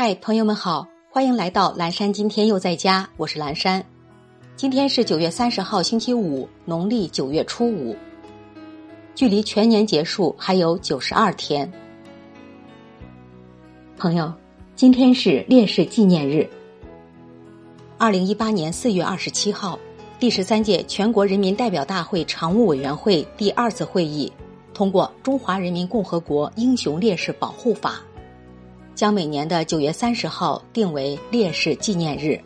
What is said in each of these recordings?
嗨，朋友们好，欢迎来到蓝山。今天又在家，我是蓝山。今天是九月三十号，星期五，农历九月初五，距离全年结束还有九十二天。朋友，今天是烈士纪念日。二零一八年四月二十七号，第十三届全国人民代表大会常务委员会第二次会议通过《中华人民共和国英雄烈士保护法》。将每年的九月三十号定为烈士纪念日。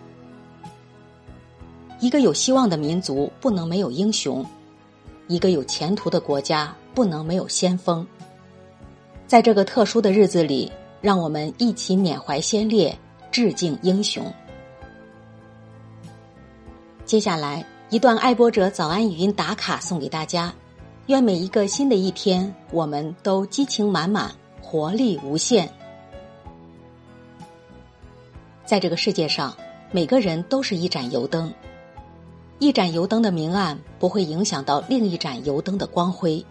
一个有希望的民族不能没有英雄，一个有前途的国家不能没有先锋。在这个特殊的日子里，让我们一起缅怀先烈，致敬英雄。接下来一段爱播者早安语音打卡送给大家，愿每一个新的一天，我们都激情满满，活力无限。在这个世界上，每个人都是一盏油灯。一盏油灯的明暗不会影响到另一盏油灯的光辉。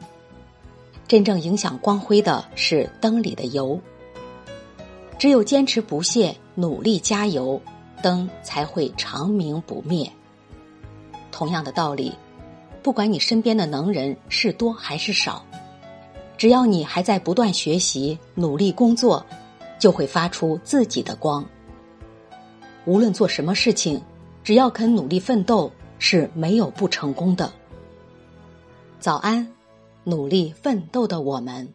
真正影响光辉的是灯里的油。只有坚持不懈、努力加油，灯才会长明不灭。同样的道理，不管你身边的能人是多还是少，只要你还在不断学习、努力工作，就会发出自己的光。无论做什么事情，只要肯努力奋斗，是没有不成功的。早安，努力奋斗的我们。